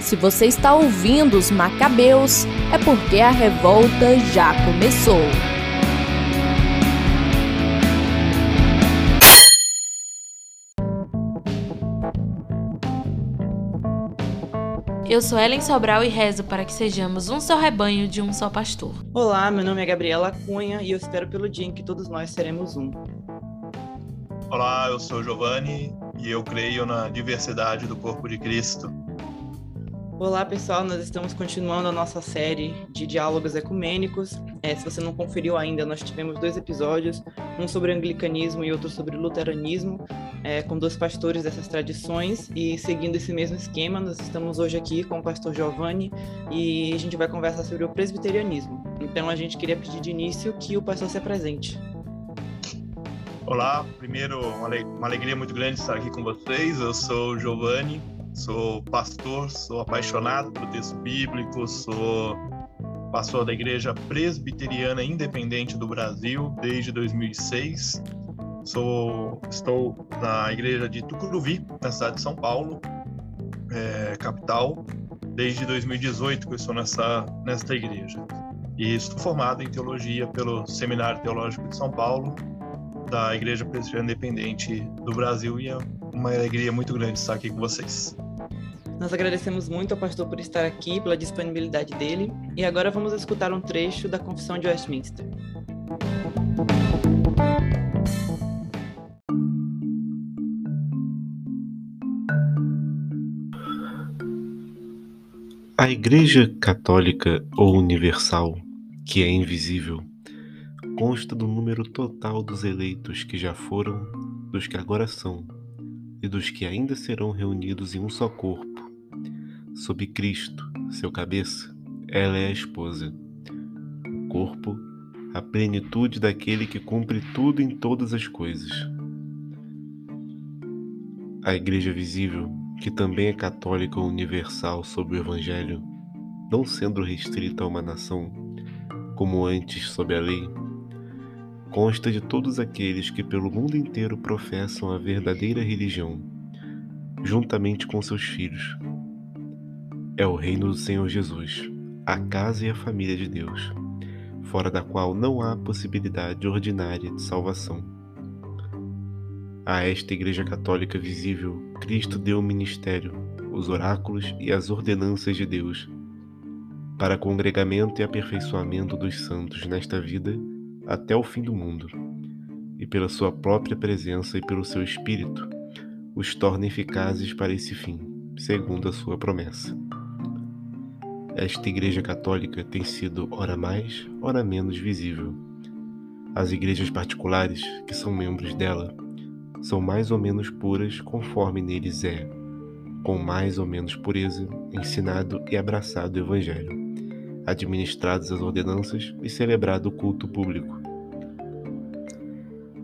Se você está ouvindo os Macabeus, é porque a revolta já começou. Eu sou Ellen Sobral e rezo para que sejamos um só rebanho de um só pastor. Olá, meu nome é Gabriela Cunha e eu espero pelo dia em que todos nós seremos um. Olá, eu sou Giovanni e eu creio na diversidade do corpo de Cristo. Olá, pessoal. Nós estamos continuando a nossa série de diálogos ecumênicos. É, se você não conferiu ainda, nós tivemos dois episódios, um sobre anglicanismo e outro sobre luteranismo, é, com dois pastores dessas tradições. E seguindo esse mesmo esquema, nós estamos hoje aqui com o pastor Giovanni e a gente vai conversar sobre o presbiterianismo. Então, a gente queria pedir de início que o pastor se apresente. Olá, primeiro, uma alegria muito grande estar aqui com vocês. Eu sou Giovanni, sou pastor, sou apaixonado pelo texto bíblico, sou pastor da Igreja Presbiteriana Independente do Brasil desde 2006. Sou, estou na igreja de Tucuruvi, na cidade de São Paulo, é, capital, desde 2018 que eu estou nessa, nesta igreja. E estou formado em teologia pelo Seminário Teológico de São Paulo, da Igreja Presbiteriana Independente do Brasil, e é uma alegria muito grande estar aqui com vocês. Nós agradecemos muito ao pastor por estar aqui, pela disponibilidade dele, e agora vamos escutar um trecho da Confissão de Westminster. A Igreja Católica ou Universal, que é invisível, consta do número total dos eleitos que já foram, dos que agora são e dos que ainda serão reunidos em um só corpo sob Cristo, seu cabeça, ela é a esposa. O corpo, a plenitude daquele que cumpre tudo em todas as coisas. A Igreja visível, que também é católica universal sob o Evangelho, não sendo restrita a uma nação, como antes sob a lei, consta de todos aqueles que pelo mundo inteiro professam a verdadeira religião, juntamente com seus filhos é o reino do Senhor Jesus, a casa e a família de Deus, fora da qual não há possibilidade ordinária de salvação. A esta Igreja Católica visível, Cristo deu o ministério, os oráculos e as ordenanças de Deus, para congregamento e aperfeiçoamento dos santos nesta vida até o fim do mundo, e pela sua própria presença e pelo seu Espírito, os torna eficazes para esse fim, segundo a sua promessa. Esta Igreja Católica tem sido, ora mais, ora menos visível. As igrejas particulares, que são membros dela, são mais ou menos puras conforme neles é, com mais ou menos pureza, ensinado e abraçado o Evangelho, administradas as ordenanças e celebrado o culto público.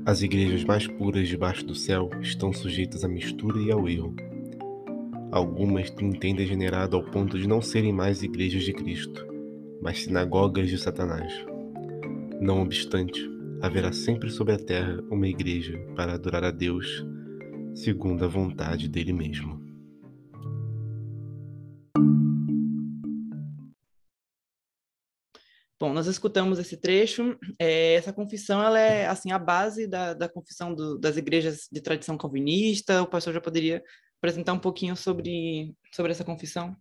As igrejas mais puras debaixo do céu estão sujeitas à mistura e ao erro Algumas têm degenerado ao ponto de não serem mais igrejas de Cristo, mas sinagogas de Satanás. Não obstante, haverá sempre sobre a terra uma igreja para adorar a Deus, segundo a vontade dele mesmo. Bom, nós escutamos esse trecho. É, essa confissão ela é assim a base da, da confissão do, das igrejas de tradição calvinista. O pastor já poderia apresentar um pouquinho sobre, sobre essa confissão?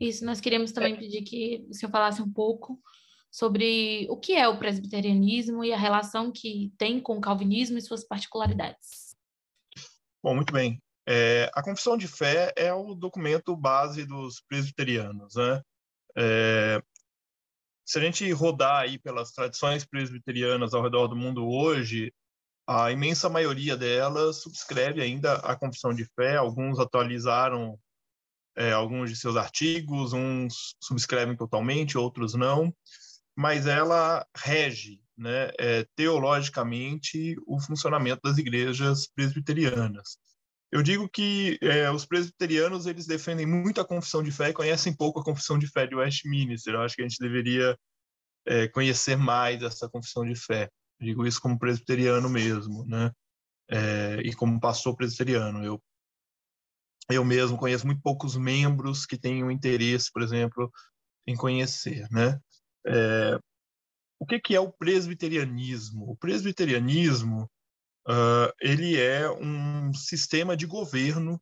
Isso, nós queríamos também pedir que o senhor falasse um pouco sobre o que é o presbiterianismo e a relação que tem com o calvinismo e suas particularidades. Bom, muito bem. É, a confissão de fé é o documento base dos presbiterianos, né? É, se a gente rodar aí pelas tradições presbiterianas ao redor do mundo hoje, a imensa maioria delas subscreve ainda a confissão de fé, alguns atualizaram é, alguns de seus artigos, uns subscrevem totalmente, outros não, mas ela rege né, é, teologicamente o funcionamento das igrejas presbiterianas. Eu digo que é, os presbiterianos eles defendem muito a confissão de fé e conhecem pouco a confissão de fé de Westminster. Eu acho que a gente deveria é, conhecer mais essa confissão de fé digo isso como presbiteriano mesmo, né? É, e como pastor presbiteriano. Eu eu mesmo conheço muito poucos membros que tenham interesse, por exemplo, em conhecer, né? O que, que é o presbiterianismo? O presbiterianismo uh, ele é um sistema de governo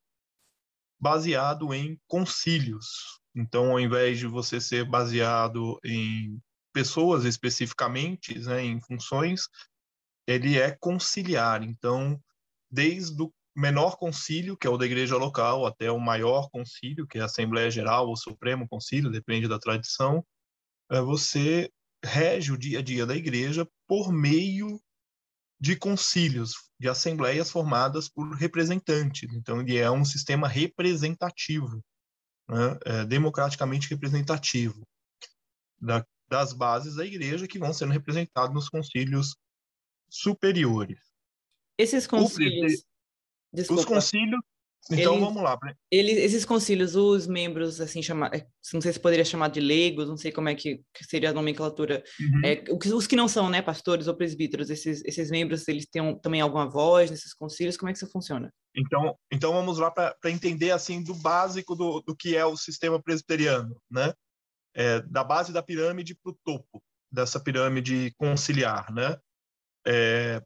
baseado em concílios. Então, ao invés de você ser baseado em pessoas especificamente, né, em funções, ele é conciliar. Então, desde o menor concílio, que é o da igreja local, até o maior concílio, que é a Assembleia Geral ou Supremo Concílio, depende da tradição, é, você rege o dia a dia da igreja por meio de concílios, de assembleias formadas por representantes. Então, ele é um sistema representativo, né? é, democraticamente representativo, da, das bases da igreja que vão sendo representados nos concílios superiores. Esses concílios. Desculpa. Os concílios. Então eles, vamos lá. Eles, esses concílios, os membros, assim, chama, é, não sei se poderia chamar de leigos, não sei como é que, seria a nomenclatura. Uhum. É, os que não são, né, pastores ou presbíteros, esses, esses membros, eles têm um, também alguma voz nesses concílios? Como é que isso funciona? Então, então vamos lá para entender assim do básico do, do que é o sistema presbiteriano, né? É, da base da pirâmide para o topo dessa pirâmide conciliar, né? É,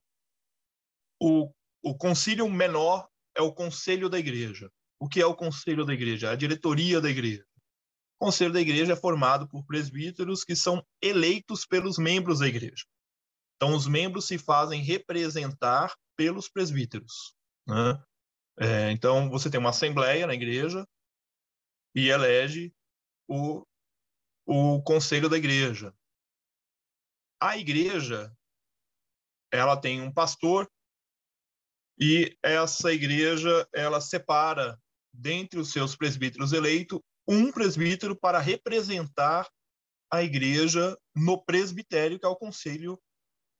o, o concílio menor é o conselho da igreja. O que é o conselho da igreja? É a diretoria da igreja. O conselho da igreja é formado por presbíteros que são eleitos pelos membros da igreja. Então, os membros se fazem representar pelos presbíteros. Né? É, então, você tem uma assembleia na igreja e elege o, o conselho da igreja. A igreja ela tem um pastor e essa igreja ela separa dentre os seus presbíteros eleitos um presbítero para representar a igreja no presbitério, que é o conselho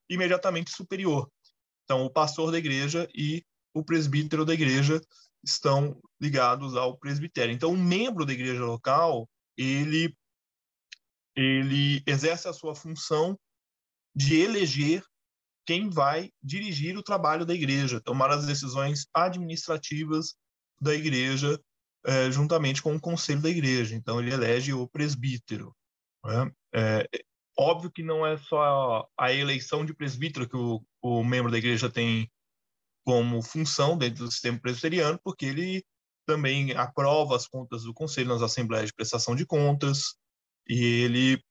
imediatamente superior. Então, o pastor da igreja e o presbítero da igreja estão ligados ao presbitério. Então, um membro da igreja local, ele ele exerce a sua função de eleger quem vai dirigir o trabalho da igreja, tomar as decisões administrativas da igreja, é, juntamente com o conselho da igreja. Então, ele elege o presbítero. Né? É, óbvio que não é só a eleição de presbítero que o, o membro da igreja tem como função dentro do sistema presbiteriano, porque ele também aprova as contas do conselho nas assembleias de prestação de contas, e ele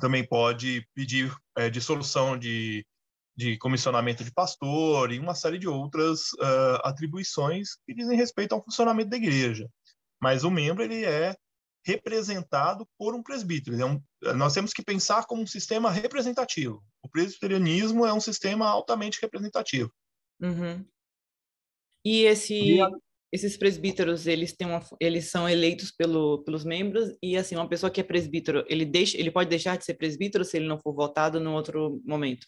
também pode pedir é, dissolução de de comissionamento de pastor e uma série de outras uh, atribuições que dizem respeito ao funcionamento da igreja. Mas o membro ele é representado por um presbítero. É um, nós temos que pensar como um sistema representativo. O presbiterianismo é um sistema altamente representativo. Uhum. E esse, a... esses presbíteros eles têm uma, eles são eleitos pelo, pelos membros e assim uma pessoa que é presbítero ele deixa ele pode deixar de ser presbítero se ele não for votado no outro momento.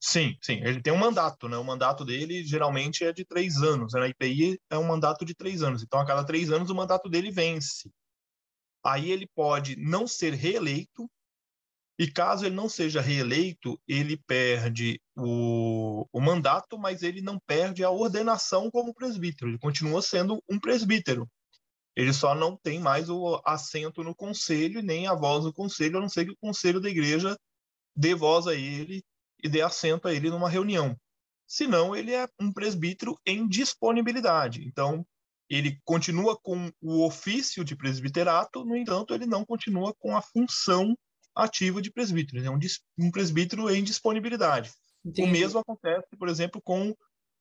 Sim, sim. Ele tem um mandato, né? O mandato dele geralmente é de três anos. Né? Na IPI é um mandato de três anos. Então, a cada três anos, o mandato dele vence. Aí ele pode não ser reeleito, e caso ele não seja reeleito, ele perde o, o mandato, mas ele não perde a ordenação como presbítero. Ele continua sendo um presbítero. Ele só não tem mais o assento no conselho, nem a voz no conselho, a não ser que o conselho da igreja dê voz a ele e dê assento a ele numa reunião. Senão, ele é um presbítero em disponibilidade. Então, ele continua com o ofício de presbiterato, no entanto, ele não continua com a função ativa de presbítero. Ele é um, um presbítero em disponibilidade. Entendi. O mesmo acontece, por exemplo, com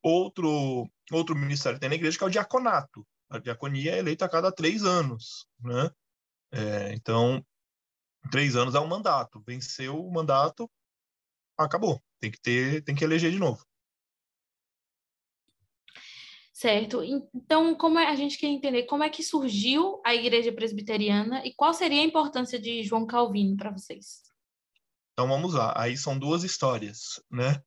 outro, outro ministério que tem na igreja, que é o diaconato. A diaconia é eleita a cada três anos. Né? É, então, três anos é um mandato. Venceu o mandato, acabou. Tem que ter, tem que eleger de novo. Certo. Então, como é, a gente quer entender como é que surgiu a Igreja Presbiteriana e qual seria a importância de João Calvino para vocês? Então, vamos lá. Aí são duas histórias, né?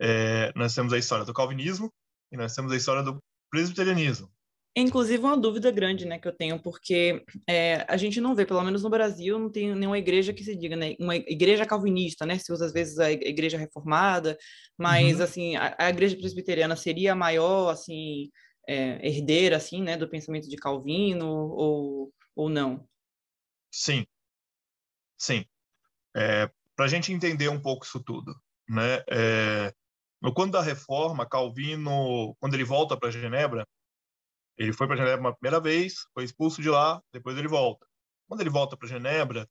É, nós temos a história do calvinismo e nós temos a história do presbiterianismo. Inclusive, uma dúvida grande né, que eu tenho, porque é, a gente não vê, pelo menos no Brasil, não tem nenhuma igreja que se diga, né, uma igreja calvinista, né? Se usa às vezes a igreja reformada, mas, uhum. assim, a, a, igreja presbiteriana seria a maior, assim, é, herdeira, assim, né, do pensamento de Calvino ou, ou não? Sim, sim. É, Para a gente entender um pouco isso tudo, né? É, no quando da Reforma, Calvino, quando ele volta para Genebra, ele foi para Genebra uma primeira vez, foi expulso de lá, depois ele volta. Quando ele volta para Genebra,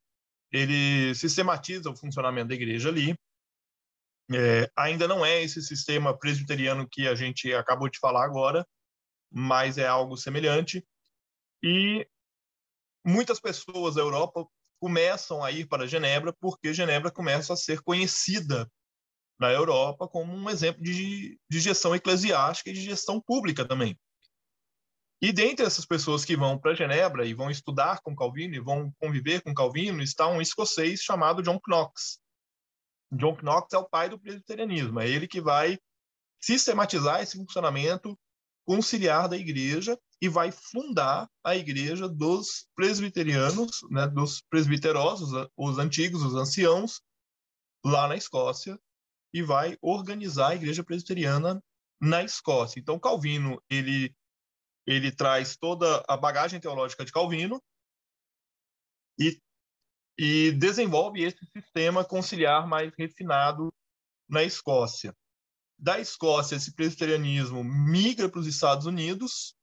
ele sistematiza o funcionamento da igreja ali. É, ainda não é esse sistema presbiteriano que a gente acabou de falar agora, mas é algo semelhante. E muitas pessoas da Europa começam a ir para Genebra porque Genebra começa a ser conhecida na Europa como um exemplo de, de gestão eclesiástica e de gestão pública também. E dentre essas pessoas que vão para Genebra e vão estudar com Calvino e vão conviver com Calvino, está um escocês chamado John Knox. John Knox é o pai do presbiterianismo, é ele que vai sistematizar esse funcionamento conciliar da igreja e vai fundar a igreja dos presbiterianos, né, dos presbiterosos, os antigos, os anciãos, lá na Escócia, e vai organizar a igreja presbiteriana na Escócia. Então, Calvino, ele, ele traz toda a bagagem teológica de Calvino e, e desenvolve esse sistema conciliar mais refinado na Escócia da Escócia, esse presbiterianismo migra para os Estados Unidos,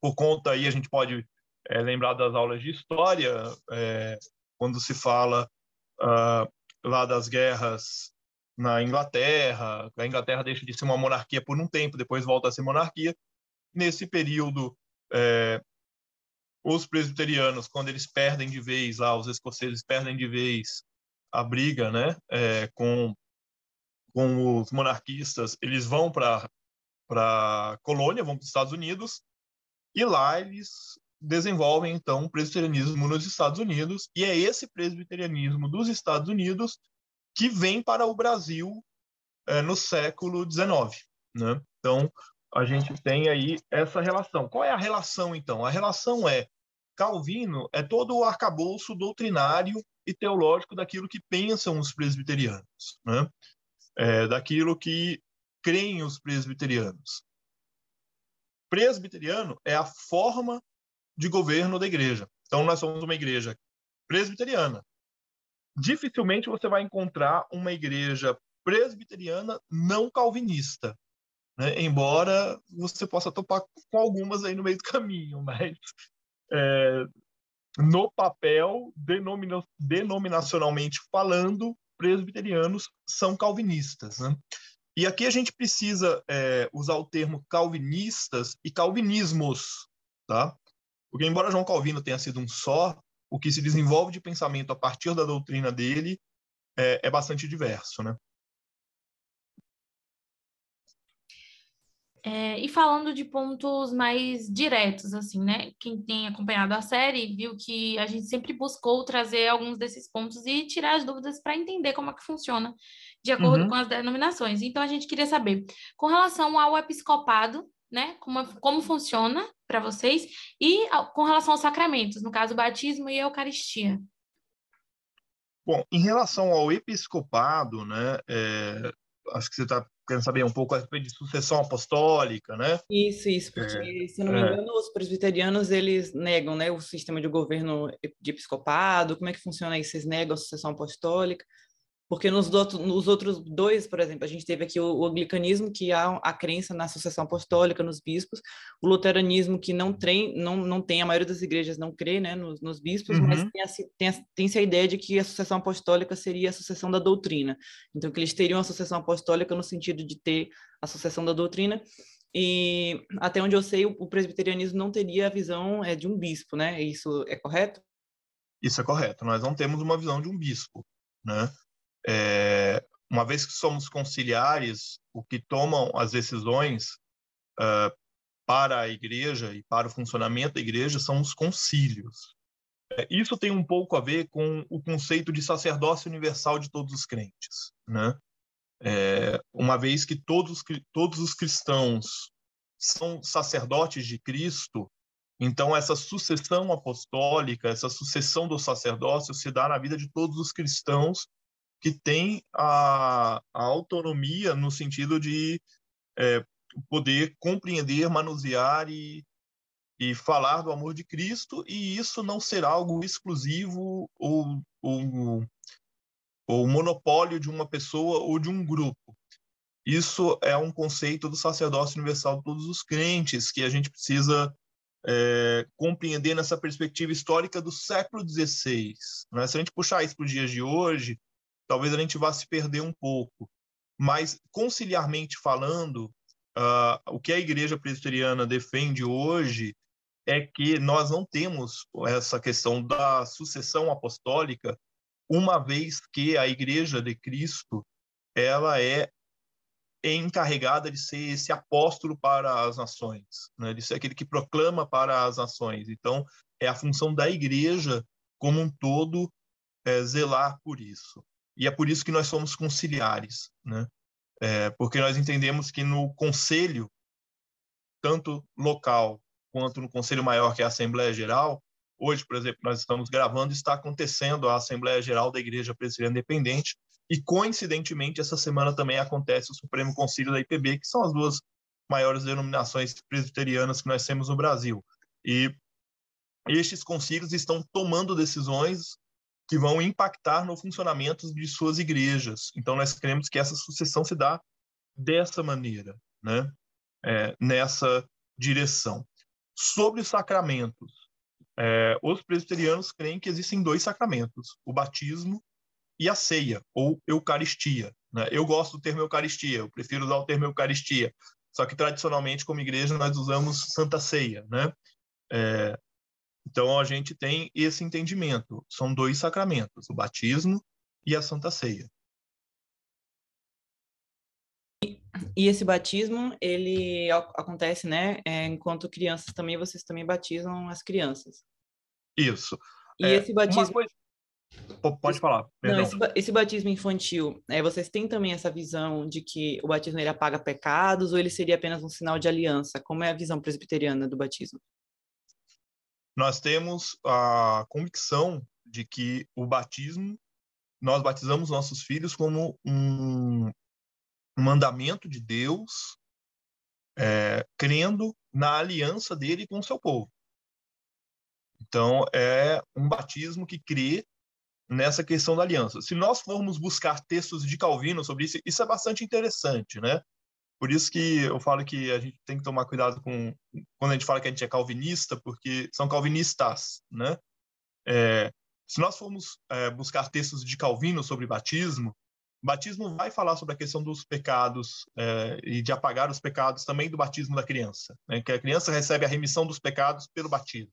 por conta aí a gente pode é, lembrar das aulas de história, é, quando se fala uh, lá das guerras na Inglaterra, a Inglaterra deixa de ser uma monarquia por um tempo, depois volta a ser monarquia. Nesse período, é, os presbiterianos, quando eles perdem de vez, lá, os escoceses perdem de vez a briga né, é, com com os monarquistas, eles vão para para colônia, vão para os Estados Unidos e lá eles desenvolvem então o presbiterianismo nos Estados Unidos e é esse presbiterianismo dos Estados Unidos que vem para o Brasil é, no século XIX, né? Então a gente tem aí essa relação. Qual é a relação então? A relação é Calvino é todo o arcabouço doutrinário e teológico daquilo que pensam os presbiterianos, né? é, daquilo que creem os presbiterianos. Presbiteriano é a forma de governo da igreja. Então, nós somos uma igreja presbiteriana. Dificilmente você vai encontrar uma igreja presbiteriana não calvinista, né? embora você possa topar com algumas aí no meio do caminho, mas é, no papel, denomina, denominacionalmente falando, presbiterianos são calvinistas. Né? E aqui a gente precisa é, usar o termo calvinistas e calvinismos, tá? Porque embora João Calvino tenha sido um só, o que se desenvolve de pensamento a partir da doutrina dele é, é bastante diverso, né? É, e falando de pontos mais diretos, assim, né? Quem tem acompanhado a série viu que a gente sempre buscou trazer alguns desses pontos e tirar as dúvidas para entender como é que funciona de acordo uhum. com as denominações. Então, a gente queria saber, com relação ao episcopado, né? Como, como funciona para vocês e com relação aos sacramentos, no caso, o batismo e a Eucaristia. Bom, em relação ao episcopado, né? É, acho que você está querendo saber um pouco a respeito de sucessão apostólica, né? Isso, isso, porque, é, se não me é. engano, os presbiterianos, eles negam, né, o sistema de governo de episcopado, como é que funciona aí? Vocês negam a sucessão apostólica? Porque nos, outro, nos outros dois, por exemplo, a gente teve aqui o, o, anglicanismo, que há a crença na sucessão apostólica, nos bispos, o luteranismo, que não tem, não, não tem a maioria das igrejas não crê né, nos, nos bispos, uhum. mas tem-se tem, tem a ideia de que a sucessão apostólica seria a sucessão da doutrina. Então, que eles teriam a sucessão apostólica no sentido de ter a sucessão da doutrina, e até onde eu sei, o, o presbiterianismo não teria a visão é, de um bispo, né? Isso é correto? Isso é correto. Nós não temos uma visão de um bispo, né? É, uma vez que somos conciliares, o que tomam as decisões uh, para a igreja e para o funcionamento da igreja são os concílios. É, isso tem um pouco a ver com o conceito de sacerdócio universal de todos os crentes, né? É, uma vez que todos, todos os cristãos são sacerdotes de Cristo, então essa sucessão apostólica, essa sucessão do sacerdócio se dá na vida de todos os cristãos que tem a, a autonomia no sentido de é, poder compreender, manusear e, e falar do amor de Cristo, e isso não ser algo exclusivo ou, ou, ou monopólio de uma pessoa ou de um grupo. Isso é um conceito do sacerdócio universal de todos os crentes, que a gente precisa é, compreender nessa perspectiva histórica do século XVI. Né? Se a gente puxar isso para os dias de hoje, talvez a gente vá se perder um pouco. Mas, conciliarmente falando, uh, o que a Igreja Presbiteriana defende hoje é que nós não temos essa questão da sucessão apostólica, uma vez que a Igreja de Cristo ela é encarregada de ser esse apóstolo para as nações, né? de ser aquele que proclama para as nações. Então, é a função da igreja como um todo é, zelar por isso. E é por isso que nós somos conciliares, né? É, porque nós entendemos que no conselho, tanto local quanto no conselho maior, que é a Assembleia Geral, hoje, por exemplo, nós estamos gravando, está acontecendo a Assembleia Geral da Igreja Presbiteriana Independente, e coincidentemente essa semana também acontece o Supremo Conselho da IPB, que são as duas maiores denominações presbiterianas que nós temos no Brasil. E estes concílios estão tomando decisões que vão impactar no funcionamento de suas igrejas. Então, nós queremos que essa sucessão se dá dessa maneira, né? É, nessa direção. Sobre os sacramentos, é, os presbiterianos creem que existem dois sacramentos, o batismo e a ceia, ou Eucaristia. Né? Eu gosto do termo Eucaristia, eu prefiro usar o termo Eucaristia, só que tradicionalmente, como igreja, nós usamos Santa Ceia. Né? É, então, a gente tem esse entendimento. São dois sacramentos, o batismo e a Santa Ceia. E esse batismo, ele acontece, né? É, enquanto crianças também, vocês também batizam as crianças. Isso. E é, esse batismo... Coisa... Pode falar. Não, esse, esse, batismo infantil, é, vocês têm também essa visão de que o batismo ele apaga pecados ou ele seria apenas um sinal de aliança? Como é a visão presbiteriana do batismo? Nós temos a convicção de que o batismo, nós batizamos nossos filhos como um mandamento de Deus, é, crendo na aliança dele com o seu povo. Então, é um batismo que crê nessa questão da aliança. Se nós formos buscar textos de Calvino sobre isso, isso é bastante interessante, né? Por isso que eu falo que a gente tem que tomar cuidado com quando a gente fala que a gente é calvinista, porque são calvinistas, né? É, se nós formos é, buscar textos de Calvino sobre batismo, batismo vai falar sobre a questão dos pecados é, e de apagar os pecados também do batismo da criança, né? que a criança recebe a remissão dos pecados pelo batismo.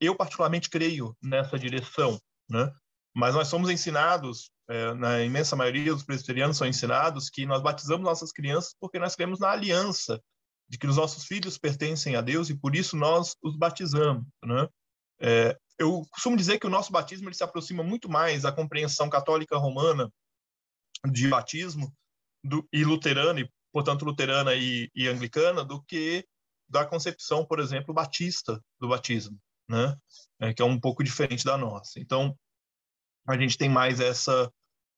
Eu particularmente creio nessa direção, né? Mas nós somos ensinados, é, na imensa maioria dos presbiterianos são ensinados que nós batizamos nossas crianças porque nós cremos na aliança de que os nossos filhos pertencem a Deus e por isso nós os batizamos, né? É, eu costumo dizer que o nosso batismo ele se aproxima muito mais da compreensão católica romana de batismo do, e luterana, e portanto luterana e, e anglicana, do que da concepção, por exemplo, batista do batismo, né? É, que é um pouco diferente da nossa. Então, a gente tem mais essa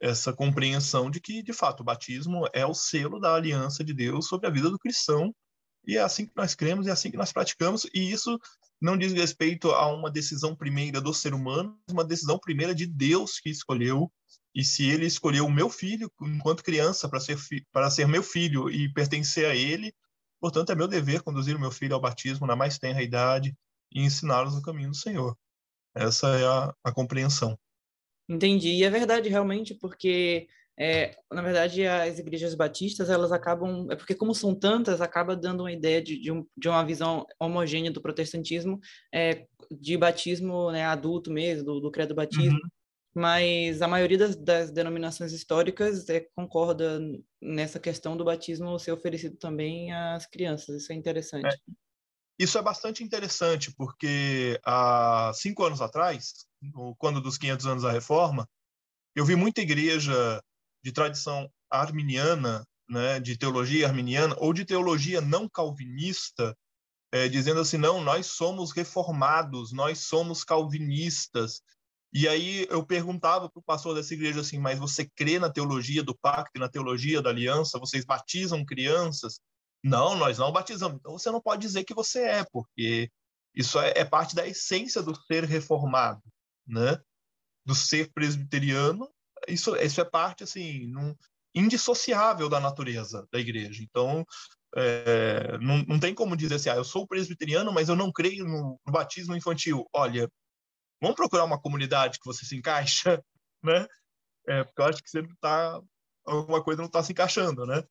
essa compreensão de que, de fato, o batismo é o selo da aliança de Deus sobre a vida do cristão, e é assim que nós cremos, e é assim que nós praticamos, e isso não diz respeito a uma decisão primeira do ser humano, mas uma decisão primeira de Deus que escolheu, e se ele escolheu o meu filho enquanto criança para ser, para ser meu filho e pertencer a ele, portanto, é meu dever conduzir o meu filho ao batismo na mais tenra idade e ensiná-los no caminho do Senhor. Essa é a, a compreensão. Entendi. E é verdade, realmente, porque, é, na verdade, as igrejas batistas, elas acabam... É porque, como são tantas, acaba dando uma ideia de, de, um, de uma visão homogênea do protestantismo, é, de batismo né, adulto mesmo, do, do credo batismo. Uhum. Mas a maioria das, das denominações históricas é, concorda nessa questão do batismo ser oferecido também às crianças. Isso é interessante. É. Isso é bastante interessante, porque há cinco anos atrás, quando dos 500 anos da Reforma, eu vi muita igreja de tradição arminiana, né, de teologia arminiana, ou de teologia não calvinista, é, dizendo assim: não, nós somos reformados, nós somos calvinistas. E aí eu perguntava para o pastor dessa igreja assim: mas você crê na teologia do pacto, na teologia da aliança? Vocês batizam crianças? Não, nós não batizamos. Então você não pode dizer que você é, porque isso é, é parte da essência do ser reformado, né? Do ser presbiteriano. Isso, isso é parte assim, num, indissociável da natureza da igreja. Então, é, não, não tem como dizer assim, ah, eu sou presbiteriano, mas eu não creio no, no batismo infantil. Olha, vamos procurar uma comunidade que você se encaixa, né? É, porque eu acho que sempre tá alguma coisa não está se encaixando, né?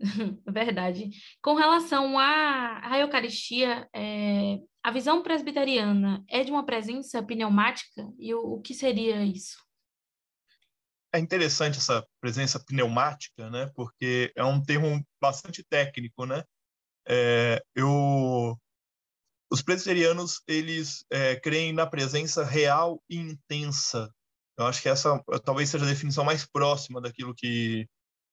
Verdade. Com relação à, à Eucaristia, é, a visão presbiteriana é de uma presença pneumática? E o, o que seria isso? É interessante essa presença pneumática, né? Porque é um termo bastante técnico, né? É, eu, os presbiterianos eles é, creem na presença real e intensa. Eu acho que essa talvez seja a definição mais próxima daquilo que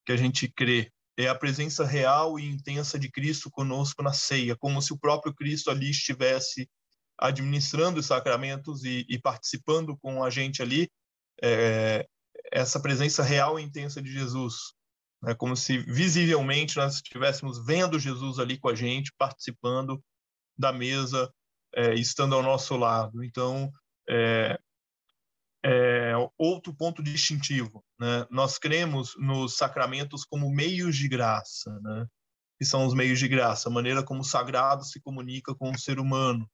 que a gente crê é a presença real e intensa de Cristo conosco na ceia, como se o próprio Cristo ali estivesse administrando os sacramentos e, e participando com a gente ali, é, essa presença real e intensa de Jesus. É como se visivelmente nós estivéssemos vendo Jesus ali com a gente, participando da mesa, é, estando ao nosso lado. Então, é, é, outro ponto distintivo. Né? Nós cremos nos sacramentos como meios de graça, né? que são os meios de graça, a maneira como o sagrado se comunica com o ser humano,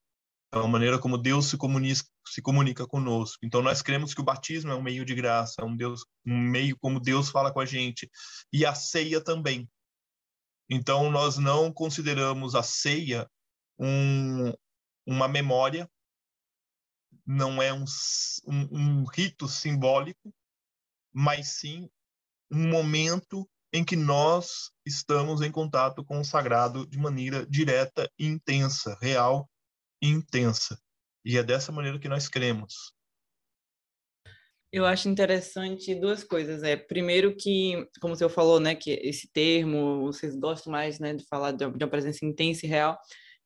a maneira como Deus se comunica, se comunica conosco. Então nós cremos que o batismo é um meio de graça, é um Deus, um meio como Deus fala com a gente, e a ceia também. Então nós não consideramos a ceia um, uma memória não é um, um, um rito simbólico, mas sim um momento em que nós estamos em contato com o sagrado de maneira direta e intensa, real e intensa. E é dessa maneira que nós cremos. Eu acho interessante duas coisas. É, primeiro que, como o senhor falou, né, que esse termo, vocês gostam mais, né, de falar de uma presença intensa e real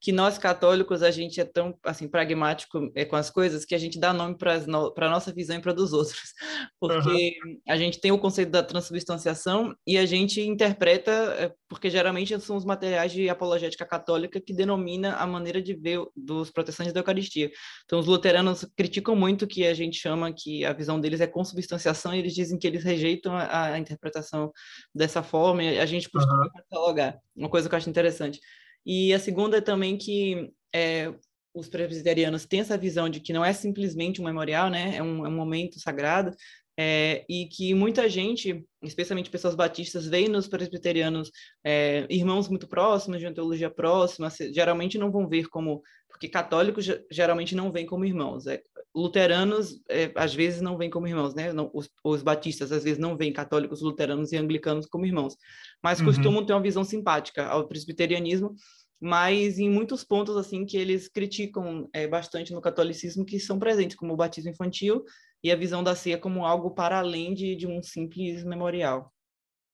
que nós católicos a gente é tão assim pragmático é, com as coisas que a gente dá nome para a nossa visão e para dos outros, porque uhum. a gente tem o conceito da transubstanciação e a gente interpreta é, porque geralmente são os materiais de apologética católica que denomina a maneira de ver dos protestantes da Eucaristia. Então os luteranos criticam muito que a gente chama que a visão deles é consubstanciação e eles dizem que eles rejeitam a, a interpretação dessa forma e a gente costuma uhum. catalogar. Uma coisa que eu acho interessante. E a segunda é também que é, os presbiterianos têm essa visão de que não é simplesmente um memorial, né? É um, é um momento sagrado, é, e que muita gente, especialmente pessoas batistas, veem nos presbiterianos é, irmãos muito próximos, de uma teologia próxima, geralmente não vão ver como, porque católicos geralmente não veem como irmãos, é, luteranos é, às vezes não veem como irmãos, né? Não, os, os, batistas às vezes não veem católicos, luteranos e anglicanos como irmãos, mas uhum. costumam ter uma visão simpática ao presbiterianismo, mas em muitos pontos assim que eles criticam é, bastante no catolicismo que são presentes, como o batismo infantil e a visão da ceia como algo para além de, de um simples memorial.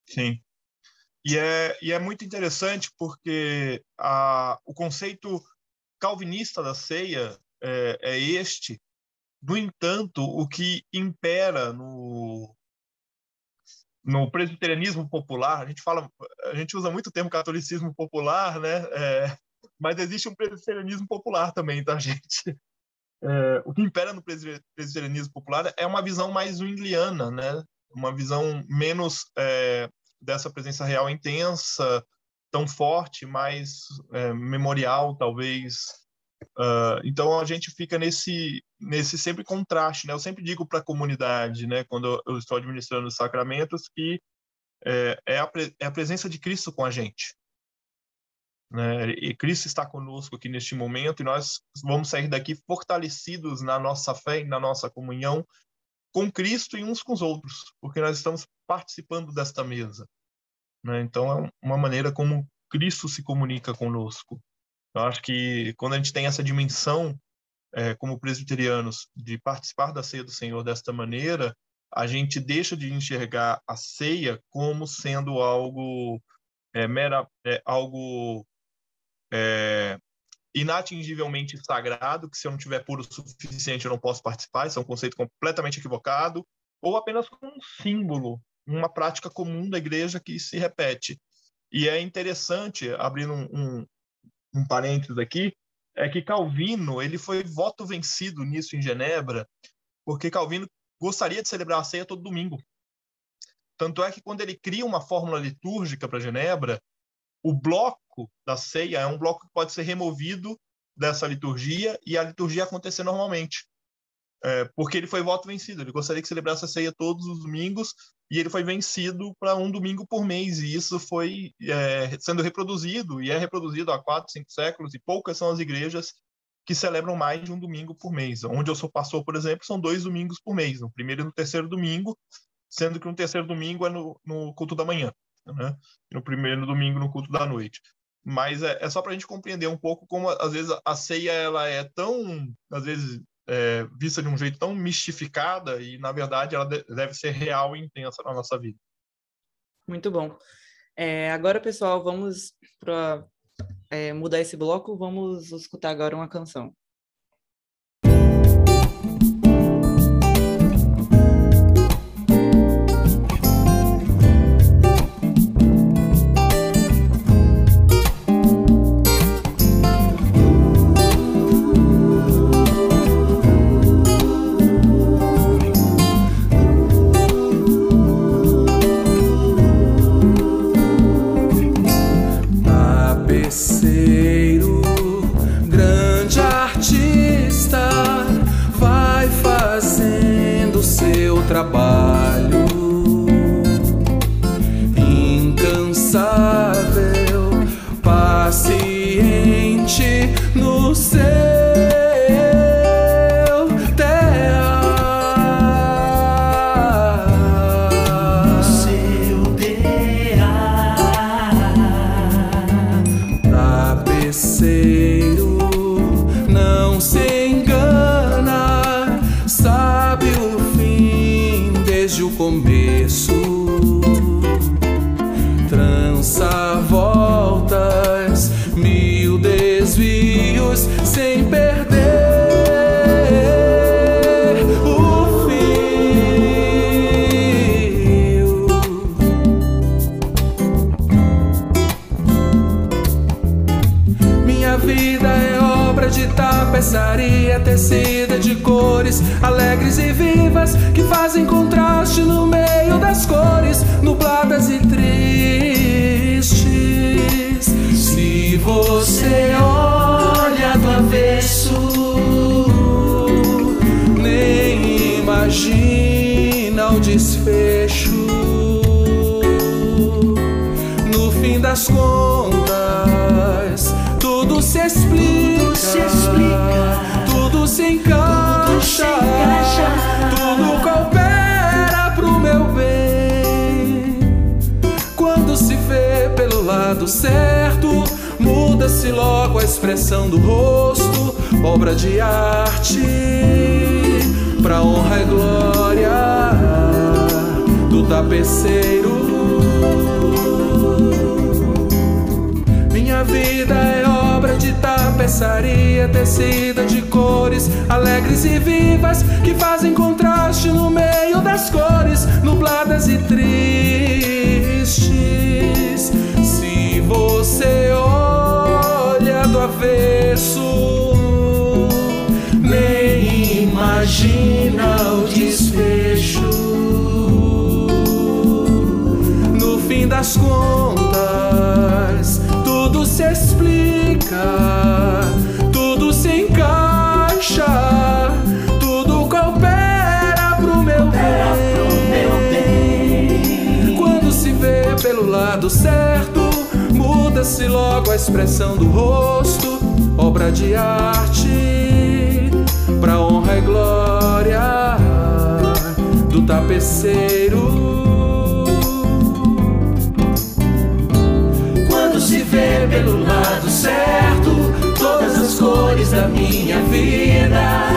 Sim. E é, e é muito interessante porque a, o conceito calvinista da ceia é, é este no entanto, o que impera no, no presbiterianismo popular, a gente fala, a gente usa muito o termo catolicismo popular, né? É, mas existe um presbiterianismo popular também, tá, gente? É, o que impera no presbiterianismo popular é uma visão mais zwingliana, né? Uma visão menos é, dessa presença real intensa, tão forte, mais é, memorial, talvez, Uh, então a gente fica nesse nesse sempre contraste, né? Eu sempre digo para a comunidade, né, quando eu estou administrando os sacramentos, que é, é, a, é a presença de Cristo com a gente. Né? E Cristo está conosco aqui neste momento e nós vamos sair daqui fortalecidos na nossa fé e na nossa comunhão com Cristo e uns com os outros, porque nós estamos participando desta mesa. Né? Então é uma maneira como Cristo se comunica conosco. Eu acho que quando a gente tem essa dimensão, é, como presbiterianos, de participar da ceia do Senhor desta maneira, a gente deixa de enxergar a ceia como sendo algo é, mera, é, algo é, inatingivelmente sagrado, que se eu não tiver puro o suficiente eu não posso participar, isso é um conceito completamente equivocado, ou apenas como um símbolo uma prática comum da igreja que se repete. E é interessante, abrindo um, um, um parênteses aqui, é que Calvino ele foi voto vencido nisso em Genebra, porque Calvino gostaria de celebrar a ceia todo domingo. Tanto é que quando ele cria uma fórmula litúrgica para Genebra, o bloco da ceia é um bloco que pode ser removido dessa liturgia e a liturgia acontecer normalmente. É, porque ele foi voto vencido. Ele gostaria que celebrasse a ceia todos os domingos e ele foi vencido para um domingo por mês. E isso foi é, sendo reproduzido e é reproduzido há quatro, cinco séculos. E poucas são as igrejas que celebram mais de um domingo por mês. Onde eu sou pastor, por exemplo, são dois domingos por mês, no primeiro e no terceiro domingo, sendo que no terceiro domingo é no, no culto da manhã, né? E no primeiro domingo no culto da noite mas é, é só para a gente compreender um pouco como às vezes a ceia ela é tão às vezes é, vista de um jeito tão mistificada e, na verdade, ela deve ser real e intensa na nossa vida. Muito bom. É, agora, pessoal, vamos para é, mudar esse bloco. Vamos escutar agora uma canção. Das contas, tudo se explica, tudo se, explica, tudo se encaixa, tudo, se encaixa, tudo coopera pro meu bem. Quando se vê pelo lado certo, muda-se logo a expressão do rosto, obra de arte, pra honra e glória do tapeceiro. Minha vida é obra de tapeçaria tecida de cores alegres e vivas que fazem contraste no meio das cores nubladas e tristes. Se você olha do avesso, imagina o desfecho. No fim das contas tudo se explica, tudo se encaixa, tudo coopera pro meu bem. Quando se vê pelo lado certo, muda-se logo a expressão do rosto, obra de arte, pra honra e glória do tapeceiro. ver pelo lado certo todas as cores da minha vida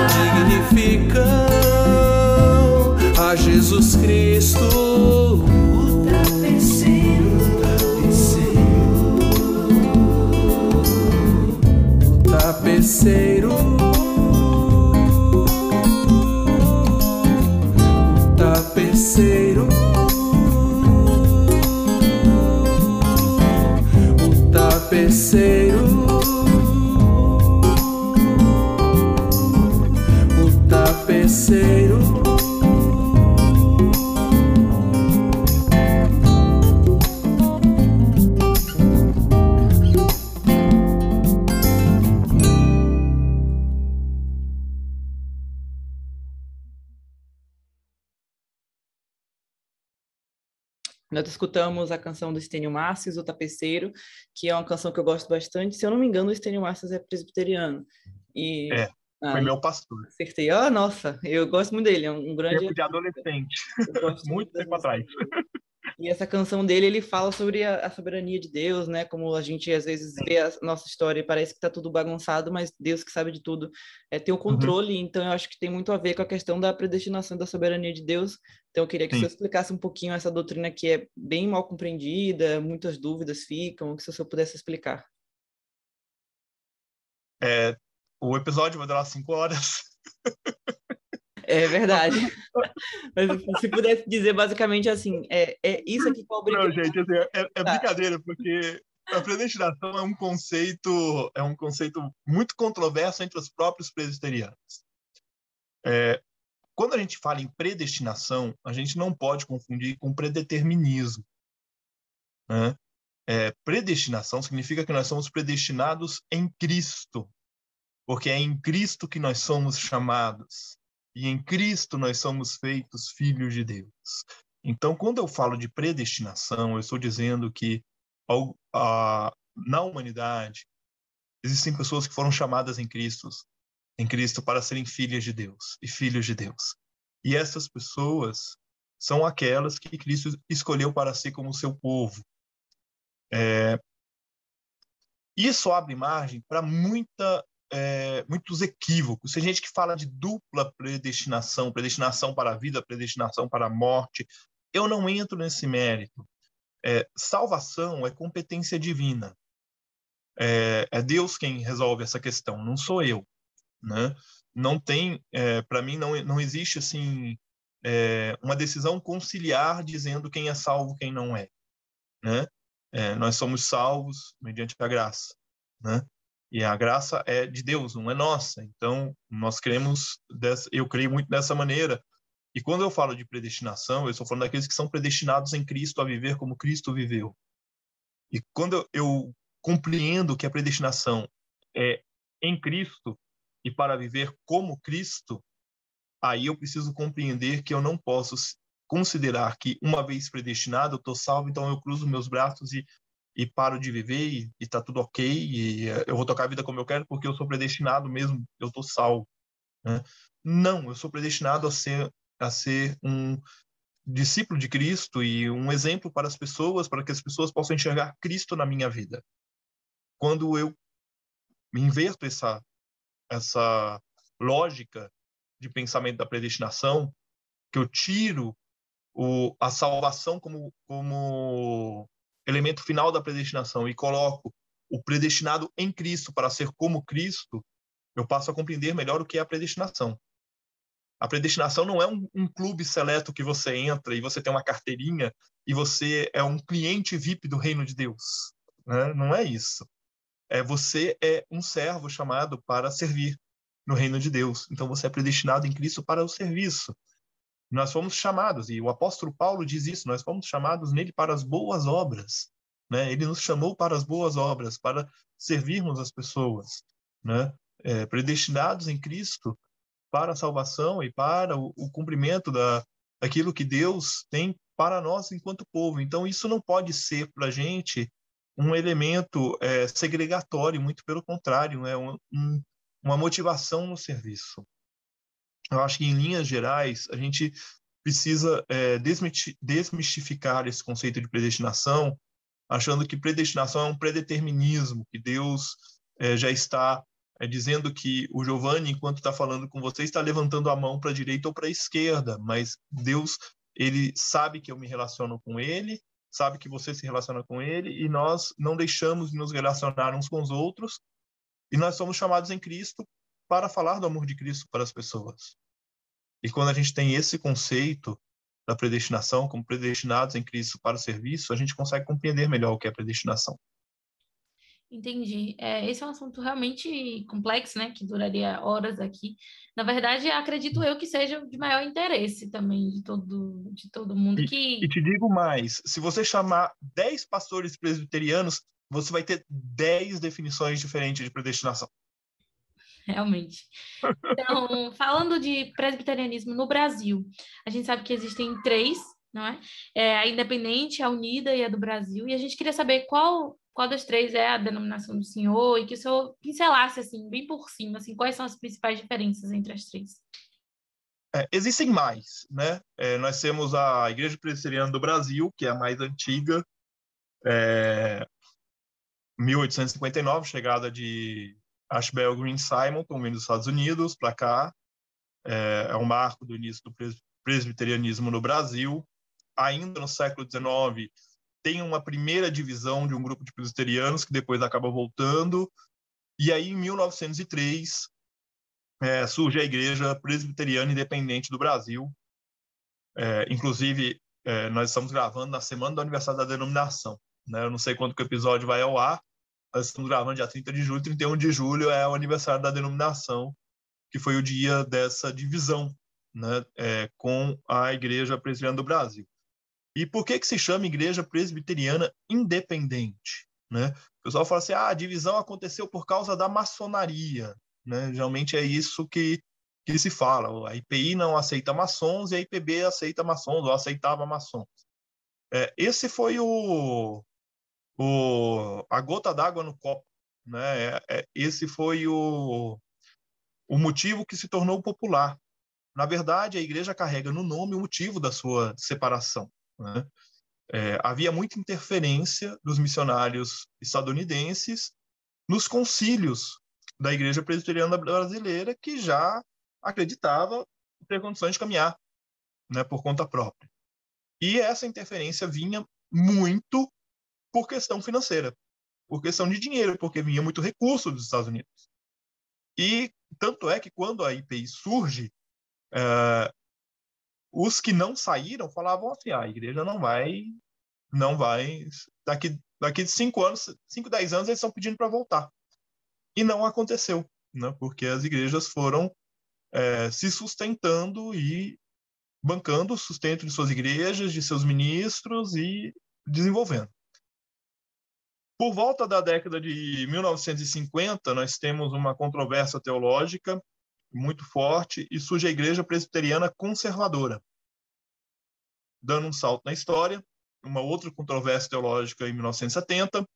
Nós escutamos a canção do Estênio Márcios, O Tapeceiro, que é uma canção que eu gosto bastante. Se eu não me engano, o Estênio Márcios é presbiteriano. E... É, foi meu pastor. Acertei. Ah, nossa, eu gosto muito dele, é um grande... Tempo de adolescente, muito tempo atrás. E essa canção dele, ele fala sobre a, a, soberania de Deus, né? Como a gente às vezes vê a nossa história e parece que está tudo bagunçado, mas Deus que sabe de tudo é, tem o uhum. controle. Uhum. Então, eu acho que tem muito a ver com a questão da predestinação da soberania de Deus. Então, eu queria que Sim. você explicasse um pouquinho essa doutrina que é bem mal compreendida, muitas dúvidas ficam, que se você pudesse explicar. É, o episódio vai durar cinco horas. É verdade. Mas se pudesse dizer basicamente assim, é, é isso aqui que obriga... Não, gente, assim, é, é tá. brincadeira, porque a predestinação é um conceito é um conceito muito controverso entre os próprios presbiterianos. É, quando a gente fala em predestinação, a gente não pode confundir com predeterminismo. Né? É, predestinação significa que nós somos predestinados em Cristo, porque é em Cristo que nós somos chamados e em Cristo nós somos feitos filhos de Deus. Então, quando eu falo de predestinação, eu estou dizendo que a, na humanidade existem pessoas que foram chamadas em Cristo, em Cristo para serem filhas de Deus e filhos de Deus. E essas pessoas são aquelas que Cristo escolheu para si como seu povo. É, isso abre margem para muita é, muitos equívocos. Tem gente que fala de dupla predestinação, predestinação para a vida, predestinação para a morte. Eu não entro nesse mérito. É, salvação é competência divina. É, é, Deus quem resolve essa questão, não sou eu. Né? Não tem, é, para mim, não, não existe assim é, uma decisão conciliar dizendo quem é salvo, quem não é. Né? É, nós somos salvos mediante a graça. Né? E a graça é de Deus, não é nossa. Então, nós cremos, dessa, eu creio muito dessa maneira. E quando eu falo de predestinação, eu estou falando daqueles que são predestinados em Cristo a viver como Cristo viveu. E quando eu compreendo que a predestinação é em Cristo e para viver como Cristo, aí eu preciso compreender que eu não posso considerar que uma vez predestinado eu estou salvo, então eu cruzo meus braços e e paro de viver e, e tá tudo ok e eh, eu vou tocar a vida como eu quero porque eu sou predestinado mesmo, eu tô salvo. Né? Não, eu sou predestinado a ser a ser um discípulo de Cristo e um exemplo para as pessoas, para que as pessoas possam enxergar Cristo na minha vida. Quando eu inverto essa essa lógica de pensamento da predestinação, que eu tiro o, a salvação como, como elemento final da predestinação e coloco o predestinado em Cristo para ser como Cristo, eu passo a compreender melhor o que é a predestinação. A predestinação não é um, um, clube seleto que você entra e você tem uma carteirinha e você é um cliente VIP do reino de Deus. Né? Não é isso. É você é um servo chamado para servir no reino de Deus. Então você é predestinado em Cristo para o serviço. Nós fomos chamados, e o apóstolo Paulo diz isso, nós fomos chamados nele para as boas obras. Né? Ele nos chamou para as boas obras, para servirmos as pessoas, né? É, predestinados em Cristo para a salvação e para o, o cumprimento da, daquilo que Deus tem para nós enquanto povo. Então, isso não pode ser para a gente um elemento é, segregatório, muito pelo contrário, é um, um, uma motivação no serviço. Eu acho que, em linhas gerais, a gente precisa é, desmistificar esse conceito de predestinação, achando que predestinação é um predeterminismo, que Deus é, já está é, dizendo que o Giovanni, enquanto está falando com você, está levantando a mão para a direita ou para a esquerda, mas Deus ele sabe que eu me relaciono com ele, sabe que você se relaciona com ele, e nós não deixamos de nos relacionar uns com os outros, e nós somos chamados em Cristo para falar do amor de Cristo para as pessoas. E quando a gente tem esse conceito da predestinação, como predestinados em Cristo para o serviço, a gente consegue compreender melhor o que é predestinação. Entendi. É, esse é um assunto realmente complexo, né? Que duraria horas aqui. Na verdade, acredito eu que seja de maior interesse também de todo, de todo mundo. E, que... e te digo mais: se você chamar 10 pastores presbiterianos, você vai ter 10 definições diferentes de predestinação. realmente. Então, falando de presbiterianismo no Brasil, a gente sabe que existem três não é? é? A independente, a unida e a do Brasil. E a gente queria saber qual qual das três é a denominação do senhor e que o senhor pincelasse assim bem por cima, assim quais são as principais diferenças entre as três. É, existem mais, né? É, nós temos a Igreja Presbiteriana do Brasil, que é a mais antiga, é, 1859, chegada de Ashbel Green Simonton, vindo dos Estados Unidos para cá. É, é um marco do início do presbiterianismo no Brasil. Ainda no século XIX, tem uma primeira divisão de um grupo de presbiterianos que depois acaba voltando. E aí, em 1903, é, surge a Igreja Presbiteriana Independente do Brasil. É, inclusive, é, nós estamos gravando na semana do aniversário da denominação. Né? Eu não sei quando que o episódio vai ao ar, nós estamos gravando dia 30 de julho, 31 de julho é o aniversário da denominação, que foi o dia dessa divisão né? É, com a Igreja Presbiteriana do Brasil. E por que, que se chama Igreja Presbiteriana Independente? Né? O pessoal fala assim, ah, a divisão aconteceu por causa da maçonaria. Né? Geralmente é isso que, que se fala. A IPI não aceita maçons e a IPB aceita maçons, ou aceitava maçons. É, esse foi o, o, a gota d'água no copo. Né? É, é, esse foi o, o motivo que se tornou popular. Na verdade, a igreja carrega no nome o motivo da sua separação. Né? É, havia muita interferência dos missionários estadunidenses nos concílios da Igreja Presbiteriana Brasileira, que já acreditava ter condições de caminhar né, por conta própria. E essa interferência vinha muito por questão financeira, por questão de dinheiro, porque vinha muito recurso dos Estados Unidos. E tanto é que quando a IPI surge, uh, os que não saíram falavam assim: ah, a igreja não vai, não vai. Daqui, daqui de cinco anos, cinco, dez anos, eles estão pedindo para voltar. E não aconteceu, né? porque as igrejas foram é, se sustentando e bancando o sustento de suas igrejas, de seus ministros e desenvolvendo. Por volta da década de 1950, nós temos uma controvérsia teológica muito forte e surge a Igreja Presbiteriana Conservadora. Dando um salto na história, uma outra controvérsia teológica em 1970,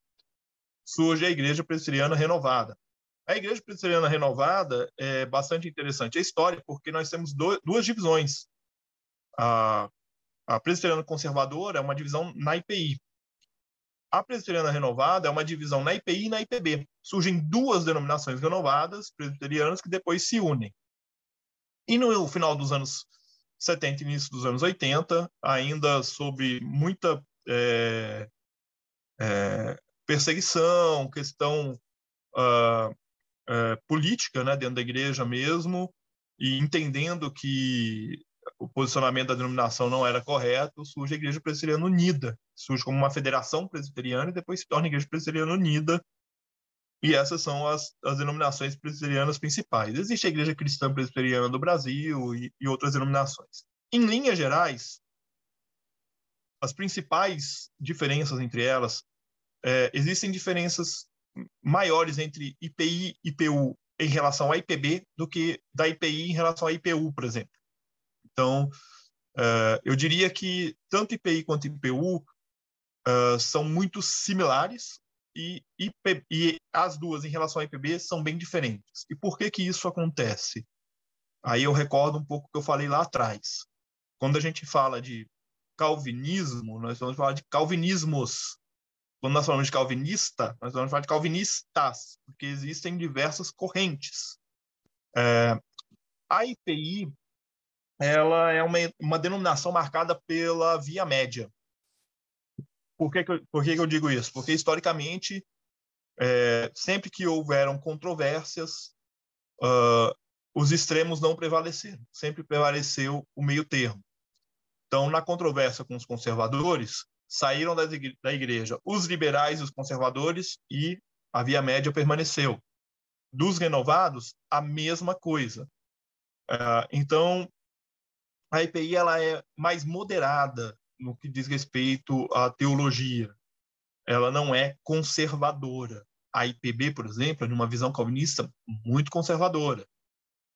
surge a Igreja Presbiteriana Renovada. A Igreja Presbiteriana Renovada é bastante interessante a história, porque nós temos duas divisões. A, a Presbiteriana Conservadora é uma divisão na IPI. A Presbiteriana Renovada é uma divisão na IPI e na IPB. Surgem duas denominações renovadas, presbiterianas, que depois se unem. E no final dos anos 70 início dos anos 80, ainda sob muita é, é, perseguição, questão uh, uh, política né, dentro da igreja mesmo, e entendendo que o posicionamento da denominação não era correto, surge a Igreja Presbiteriana Unida, surge como uma federação presbiteriana e depois se torna Igreja Presbiteriana Unida, e essas são as, as denominações presbiterianas principais. Existe a Igreja Cristã Presbiteriana do Brasil e, e outras denominações. Em linhas gerais, as principais diferenças entre elas, é, existem diferenças maiores entre IPI e IPU em relação à IPB do que da IPI em relação à IPU, por exemplo. Então, uh, eu diria que tanto IPI quanto IPU uh, são muito similares e, IP, e as duas em relação à IPB são bem diferentes. E por que que isso acontece? Aí eu recordo um pouco o que eu falei lá atrás. Quando a gente fala de calvinismo, nós vamos falar de calvinismos. Quando nós falamos de calvinista, nós vamos falar de calvinistas, porque existem diversas correntes. É, a IPI ela é uma, uma denominação marcada pela via média. Por que, que, eu, por que, que eu digo isso? Porque, historicamente, é, sempre que houveram controvérsias, uh, os extremos não prevaleceram. Sempre prevaleceu o meio termo. Então, na controvérsia com os conservadores, saíram da igreja os liberais e os conservadores e a via média permaneceu. Dos renovados, a mesma coisa. Uh, então, a IPI ela é mais moderada no que diz respeito à teologia. Ela não é conservadora. A IPB, por exemplo, é de uma visão calvinista muito conservadora.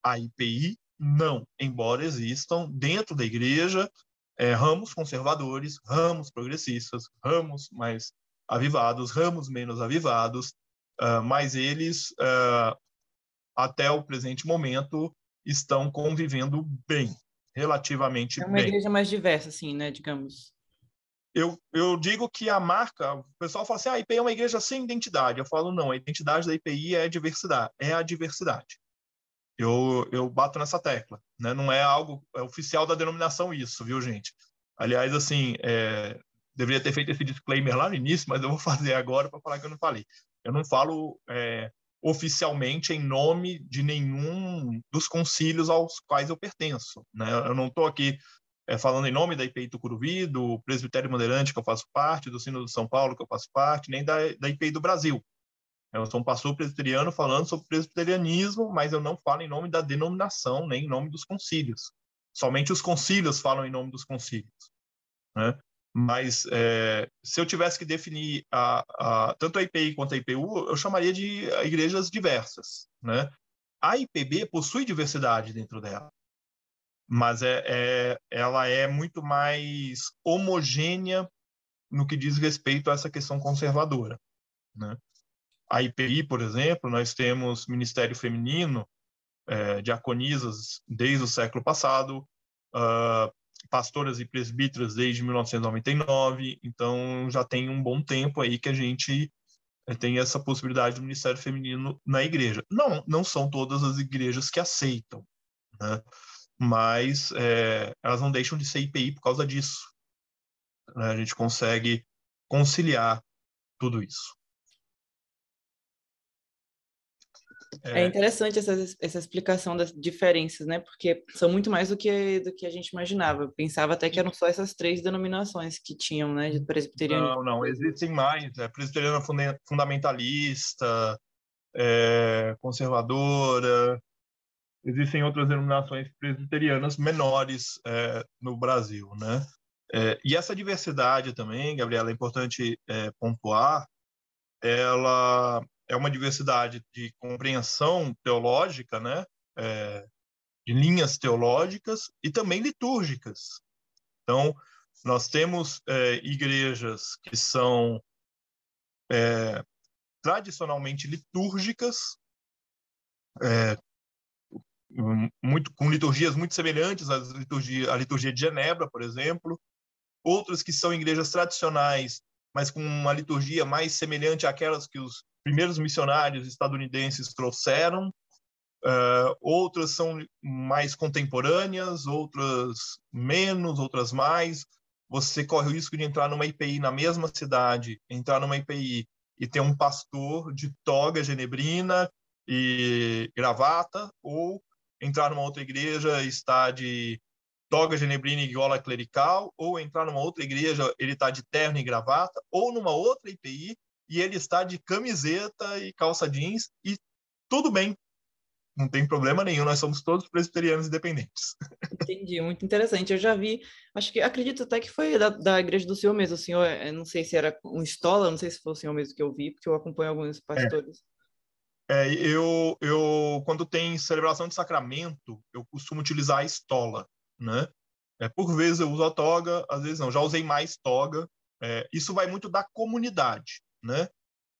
A IPI não, embora existam dentro da igreja é, ramos conservadores, ramos progressistas, ramos mais avivados, ramos menos avivados, uh, mas eles, uh, até o presente momento, estão convivendo bem, relativamente bem. É uma bem. igreja mais diversa, assim, né, digamos. Eu, eu digo que a marca, o pessoal fala assim, ah, a IPI é uma igreja sem identidade. Eu falo, não, a identidade da IPI é a diversidade, é a diversidade. Eu, eu bato nessa tecla, né? Não é algo é oficial da denominação isso, viu, gente? Aliás, assim, é, deveria ter feito esse disclaimer lá no início, mas eu vou fazer agora para falar que eu não falei. Eu não falo é, oficialmente em nome de nenhum dos concílios aos quais eu pertenço. Né? Eu não estou aqui é, falando em nome da IPI Tucuruvi, do Presbitério Bandeirante, que eu faço parte, do Sino de São Paulo, que eu faço parte, nem da, da IPI do Brasil. Eu sou um pastor presbiteriano falando sobre presbiterianismo, mas eu não falo em nome da denominação, nem em nome dos concílios. Somente os concílios falam em nome dos concílios. Né? Mas é, se eu tivesse que definir a, a, tanto a IPI quanto a IPU, eu chamaria de igrejas diversas. Né? A IPB possui diversidade dentro dela, mas é, é, ela é muito mais homogênea no que diz respeito a essa questão conservadora. Né? A IPI, por exemplo, nós temos Ministério Feminino, é, diaconisas desde o século passado, uh, pastoras e presbíteras desde 1999, então já tem um bom tempo aí que a gente eh, tem essa possibilidade do Ministério Feminino na igreja. Não, não são todas as igrejas que aceitam, né? mas é, elas não deixam de ser IPI por causa disso. Né? A gente consegue conciliar tudo isso. É, é interessante essa, essa explicação das diferenças, né? Porque são muito mais do que, do que a gente imaginava. Eu pensava até que eram só essas três denominações que tinham, né? De presbiteriano. Não, não, existem mais. É, presbiteriana fundamentalista, é, conservadora. Existem outras denominações presbiterianas menores é, no Brasil, né? É, e essa diversidade também, Gabriela, é importante é, pontuar, ela é uma diversidade de compreensão teológica, né? É, de linhas teológicas e também litúrgicas. Então, nós temos é, igrejas que são é, tradicionalmente litúrgicas, é, muito, com liturgias muito semelhantes à liturgia, à liturgia de Genebra, por exemplo, outras que são igrejas tradicionais, mas com uma liturgia mais semelhante àquelas que os primeiros missionários estadunidenses trouxeram, uh, outras são mais contemporâneas, outras menos, outras mais. Você corre o risco de entrar numa IPI na mesma cidade, entrar numa IPI e ter um pastor de toga genebrina e gravata, ou entrar numa outra igreja e estar de toga genebrina e gola clerical, ou entrar numa outra igreja, ele está de terno e gravata, ou numa outra IPI, e ele está de camiseta e calça jeans e tudo bem. Não tem problema nenhum, nós somos todos presbiterianos independentes. Entendi, muito interessante. Eu já vi, acho que acredito até que foi da, da igreja do senhor mesmo. O senhor, não sei se era um estola, não sei se foi o senhor mesmo que eu vi, porque eu acompanho alguns pastores. É. É, eu, eu, quando tem celebração de sacramento, eu costumo utilizar a estola, né? É, por vezes eu uso a toga, às vezes não. Já usei mais toga. É, isso vai muito da comunidade né?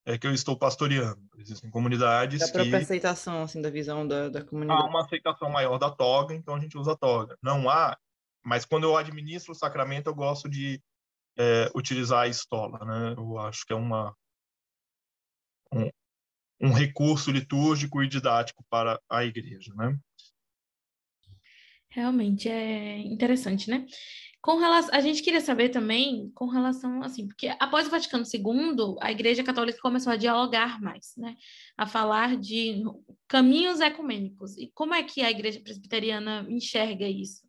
É que eu estou pastoreando. Existem comunidades da própria que... aceitação, assim, da visão da, da comunidade. Há uma aceitação maior da toga, então a gente usa a toga. Não há, mas quando eu administro o sacramento, eu gosto de é, utilizar a estola, né? Eu acho que é uma um, um recurso litúrgico e didático para a igreja, né? Realmente é interessante, né? Com relação, a gente queria saber também com relação assim, porque após o Vaticano II, a Igreja Católica começou a dialogar mais, né? A falar de caminhos ecumênicos. E como é que a Igreja Presbiteriana enxerga isso?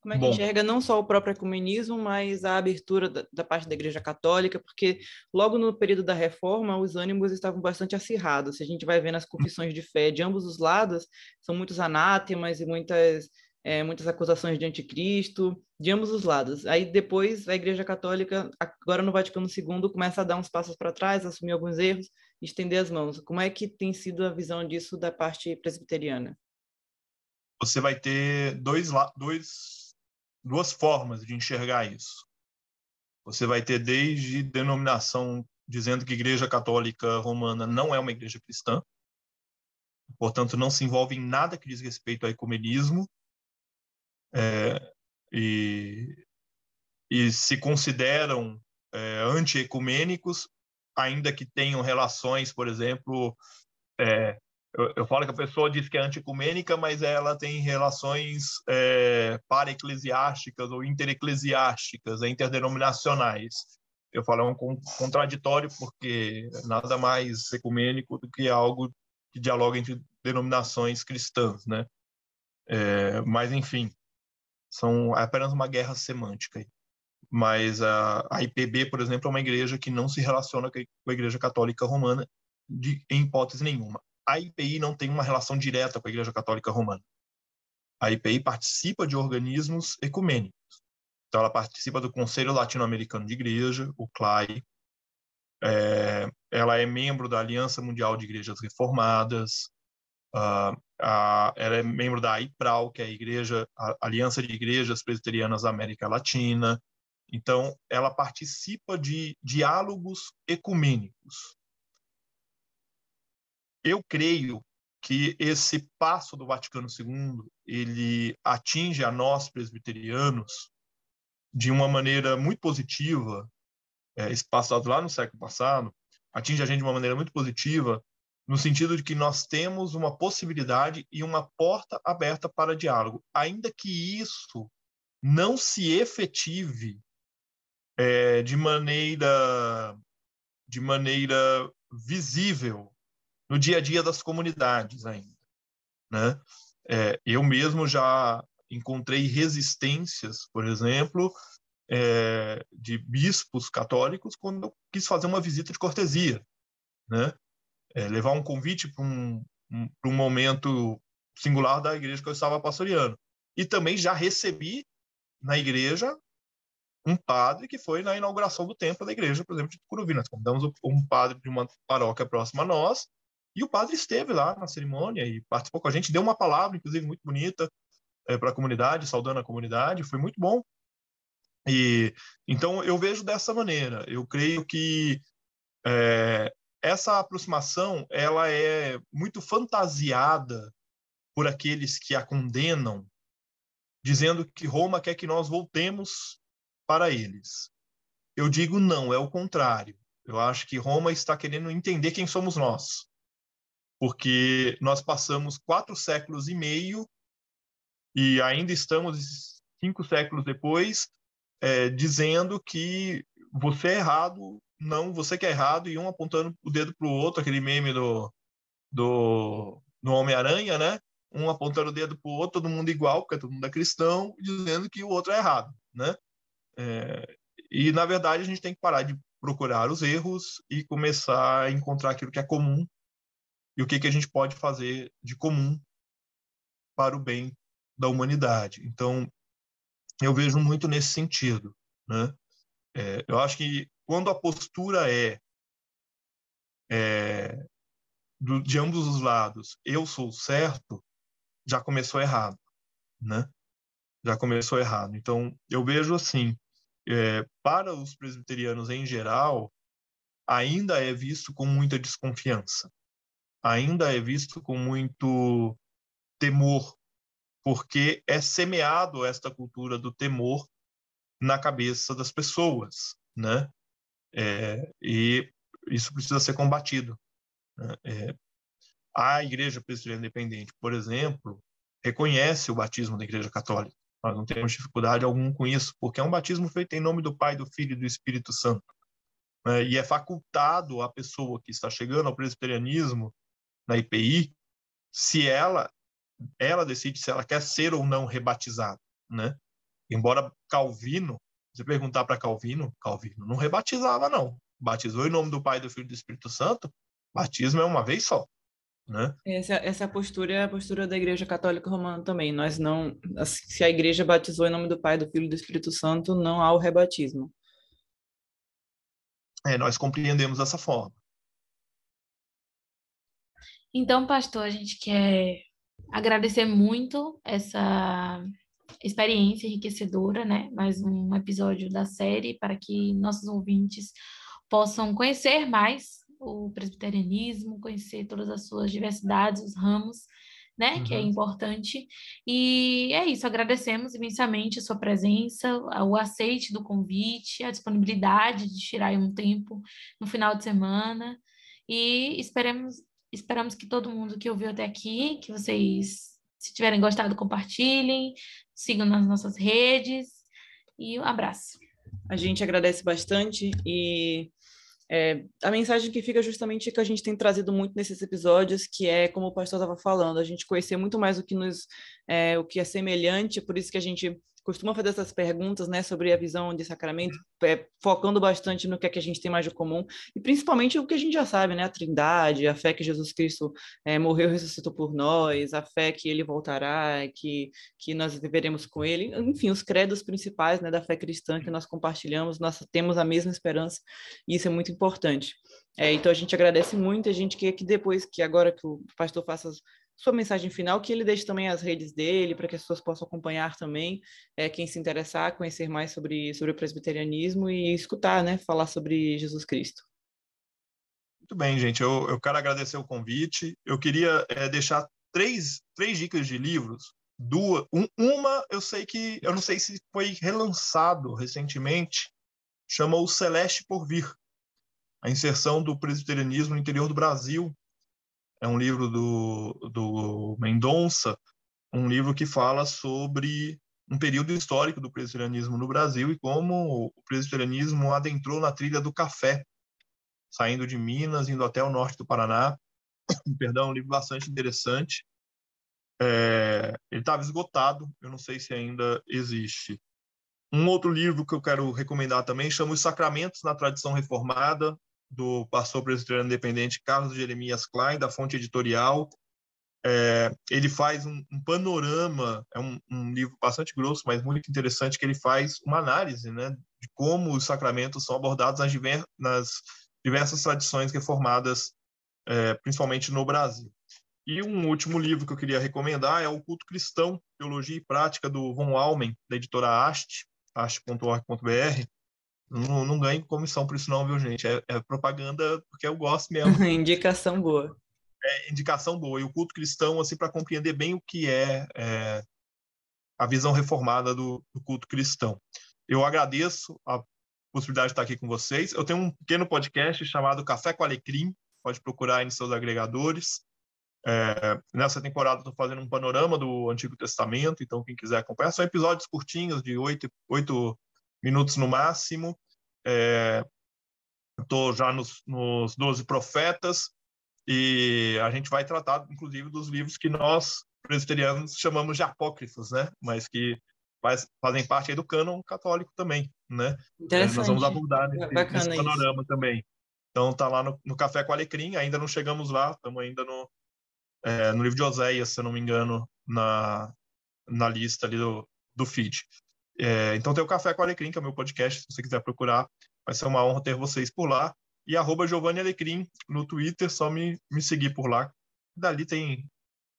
Como é que Bom. enxerga não só o próprio ecumenismo, mas a abertura da, da, parte da Igreja Católica, porque logo no período da Reforma os ânimos estavam bastante acirrados. Se a gente vai ver nas confissões de fé de ambos os lados, são muitos anátemas e muitas é, muitas acusações de anticristo, de ambos os lados. Aí depois a Igreja Católica, agora no Vaticano II, começa a dar uns passos para trás, assumir alguns erros, estender as mãos. Como é que tem sido a visão disso da parte presbiteriana? Você vai ter dois, dois duas formas de enxergar isso. Você vai ter desde denominação dizendo que Igreja Católica Romana não é uma igreja cristã, portanto, não se envolve em nada que diz respeito ao ecumenismo, é, e, e se consideram é, anti-ecumênicos, ainda que tenham relações, por exemplo, é, eu, eu, falo que a pessoa diz que é anticumênica, mas ela tem relações é, para-eclesiásticas ou intereclesiásticas, interdenominacionais. Eu falo é um contraditório porque nada mais ecumênico do que algo que dialoga entre denominações cristãs, né? É, mas enfim, são é apenas uma guerra semântica. Mas a, a IPB, por exemplo, é uma igreja que não se relaciona com a Igreja Católica Romana de, em hipótese nenhuma a IPI não tem uma relação direta com a Igreja Católica Romana. A IPI participa de organismos ecumênicos. Então, ela participa do Conselho Latino-Americano de Igreja, o CLAI. É, ela é membro da Aliança Mundial de Igrejas Reformadas. Uh, a, ela é membro da IPRAL, que é a, Igreja, a Aliança de Igrejas Presbiterianas da América Latina. Então, ela participa de diálogos ecumênicos eu creio que esse passo do Vaticano II ele atinge a nós presbiterianos de uma maneira muito positiva. É, esse passado lá no século passado atinge a gente de uma maneira muito positiva no sentido de que nós temos uma possibilidade e uma porta aberta para diálogo, ainda que isso não se efetive é, de maneira de maneira visível no dia a dia das comunidades ainda. Né? É, eu mesmo já encontrei resistências, por exemplo, é, de bispos católicos quando eu quis fazer uma visita de cortesia, né? É, levar um convite para um, um, um momento singular da igreja que eu estava pastoreando. E também já recebi na igreja um padre que foi na inauguração do templo da igreja, por exemplo, de Curuvina. Nós convidamos um padre de uma paróquia próxima a nós, e o padre esteve lá na cerimônia e participou com a gente, deu uma palavra, inclusive, muito bonita é, para a comunidade, saudando a comunidade, foi muito bom. E então eu vejo dessa maneira. Eu creio que é, essa aproximação ela é muito fantasiada por aqueles que a condenam, dizendo que Roma quer que nós voltemos para eles. Eu digo não, é o contrário. Eu acho que Roma está querendo entender quem somos nós porque nós passamos quatro séculos e meio e ainda estamos cinco séculos depois é, dizendo que você é errado, não, você que é errado, e um apontando o dedo para o outro, aquele meme do, do, do Homem-Aranha, né? Um apontando o dedo para o outro, todo mundo igual, porque todo mundo é cristão, dizendo que o outro é errado, né? É, e, na verdade, a gente tem que parar de procurar os erros e começar a encontrar aquilo que é comum e o que, que a gente pode fazer de comum para o bem da humanidade. Então, eu vejo muito nesse sentido. Né? É, eu acho que quando a postura é, é do, de ambos os lados, eu sou certo, já começou errado, né? Já começou errado. Então, eu vejo assim, é, para os presbiterianos em geral, ainda é visto com muita desconfiança ainda é visto com muito temor, porque é semeado esta cultura do temor na cabeça das pessoas, né? É, e isso precisa ser combatido. Né? É, a Igreja Presbiteriana Independente, por exemplo, reconhece o batismo da Igreja Católica. Nós não temos dificuldade alguma com isso, porque é um batismo feito em nome do Pai, do Filho e do Espírito Santo. Né? E é facultado à pessoa que está chegando ao presbiterianismo na IPI, se ela ela decide se ela quer ser ou não rebatizada, né? Embora Calvino, você perguntar para Calvino, Calvino não rebatizava não. Batizou em nome do Pai, do Filho e do Espírito Santo. Batismo é uma vez só, né? Essa, essa postura é a postura da Igreja Católica Romana também. Nós não, se a Igreja batizou em nome do Pai, do Filho e do Espírito Santo, não há o rebatismo. É, nós compreendemos dessa forma. Então, pastor, a gente quer agradecer muito essa experiência enriquecedora, né? Mais um episódio da série para que nossos ouvintes possam conhecer mais o presbiterianismo, conhecer todas as suas diversidades, os ramos, né? Uhum. Que é uhum. importante. E é isso, agradecemos imensamente a sua presença, o aceite do convite, a disponibilidade de tirar um tempo no final de semana. E esperemos, esperamos que todo mundo que ouviu até aqui, que vocês, se tiverem gostado, compartilhem, sigam nas nossas redes. E um abraço. A gente agradece bastante e é, a mensagem que fica justamente que a gente tem trazido muito nesses episódios, que é como o pastor estava falando, a gente conhecer muito mais o que nos, é, o que é semelhante, por isso que a gente costuma fazer essas perguntas, né, sobre a visão de sacramento, é, focando bastante no que é que a gente tem mais de comum e principalmente o que a gente já sabe, né, a Trindade, a fé que Jesus Cristo é, morreu e ressuscitou por nós, a fé que Ele voltará, que que nós viveremos com Ele, enfim, os credos principais, né, da fé cristã que nós compartilhamos, nós temos a mesma esperança e isso é muito importante. É, então a gente agradece muito, a gente quer que depois que agora que o pastor faça as sua mensagem final, que ele deixe também as redes dele, para que as pessoas possam acompanhar também, é, quem se interessar, conhecer mais sobre, sobre o presbiterianismo e escutar, né, falar sobre Jesus Cristo. Muito bem, gente, eu, eu quero agradecer o convite. Eu queria é, deixar três, três dicas de livros. Duas, um, uma, eu sei que, eu não sei se foi relançado recentemente, chama O Celeste por Vir, a inserção do presbiterianismo no interior do Brasil, é um livro do, do Mendonça, um livro que fala sobre um período histórico do presbiterianismo no Brasil e como o presbiterianismo adentrou na trilha do café, saindo de Minas, indo até o norte do Paraná. Perdão, um livro bastante interessante. É, ele estava esgotado, eu não sei se ainda existe. Um outro livro que eu quero recomendar também chama Os Sacramentos na Tradição Reformada, do pastor presbiteriano independente Carlos Jeremias Klein, da Fonte Editorial. É, ele faz um, um panorama, é um, um, livro bastante grosso, mas muito interessante, que ele faz uma análise né, de como os sacramentos são abordados nas, diver, nas diversas tradições reformadas, é, principalmente no Brasil. E um último livro que eu queria recomendar é O Culto Cristão, Teologia e Prática, do Von Almen, da editora Ast, ast.org.br, não, não ganho comissão por isso não, viu, gente? É, é propaganda porque eu gosto mesmo. indicação boa. É, indicação boa. E o culto cristão, assim, para compreender bem o que é, é a visão reformada do, do, culto cristão. Eu agradeço a possibilidade de estar aqui com vocês. Eu tenho um pequeno podcast chamado Café com Alecrim, pode procurar aí nos seus agregadores. É, nessa temporada estou fazendo um panorama do Antigo Testamento, então quem quiser acompanhar, são episódios curtinhos de oito, oito minutos no máximo. Estou é, já nos, nos 12 profetas e a gente vai tratar, inclusive, dos livros que nós, presbiterianos, chamamos de apócrifos, né? Mas que faz, fazem parte do cânon católico também, né? É, nós vamos abordar nesse, nesse panorama isso. também. Então, tá lá no, no, Café com Alecrim, ainda não chegamos lá, estamos ainda no, é, no livro de Oséias, se eu não me engano, na, na lista ali do, do feed. É, então tem o Café com Alecrim, que é o meu podcast, se você quiser procurar, vai ser uma honra ter vocês por lá. E arroba Giovanni Alecrim no Twitter, só me, me seguir por lá. Dali tem,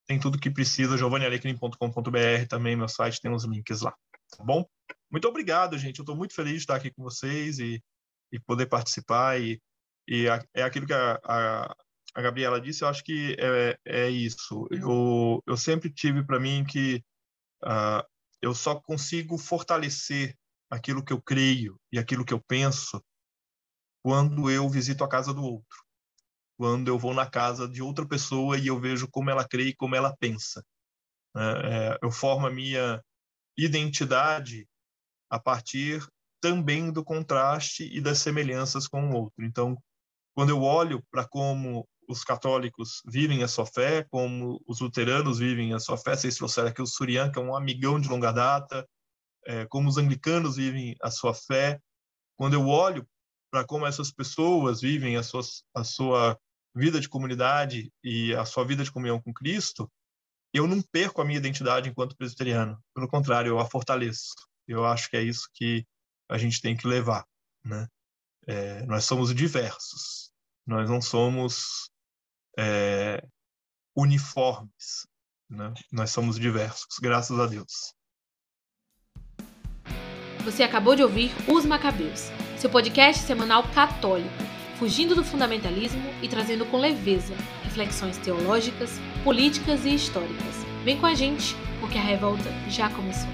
tem tudo que precisa, giovannialecrim.com.br também, meu site tem os links lá, tá bom? Muito obrigado, gente, eu estou muito feliz de estar aqui com vocês e, e poder participar e, e a, é aquilo que a, a, a, Gabriela disse, eu acho que é, é isso. Eu, eu sempre tive para mim que uh, eu só consigo fortalecer aquilo que eu creio e aquilo que eu penso quando eu visito a casa do outro, quando eu vou na casa de outra pessoa e eu vejo como ela crê e como ela pensa. É, é, eu formo a minha identidade a partir também do contraste e das semelhanças com o outro. Então, quando eu olho para como os católicos vivem a sua fé, como os luteranos vivem a sua fé. Vocês trouxeram aqui o Surian, que é um amigão de longa data, é, como os anglicanos vivem a sua fé. Quando eu olho para como essas pessoas vivem a sua, a sua vida de comunidade e a sua vida de comunhão com Cristo, eu não perco a minha identidade enquanto presbiteriano. Pelo contrário, eu a fortaleço. Eu acho que é isso que a gente tem que levar. Né? É, nós somos diversos. Nós não somos é, uniformes. Né? Nós somos diversos, graças a Deus. Você acabou de ouvir Os Macabeus, seu podcast semanal católico, fugindo do fundamentalismo e trazendo com leveza reflexões teológicas, políticas e históricas. Vem com a gente, porque a revolta já começou.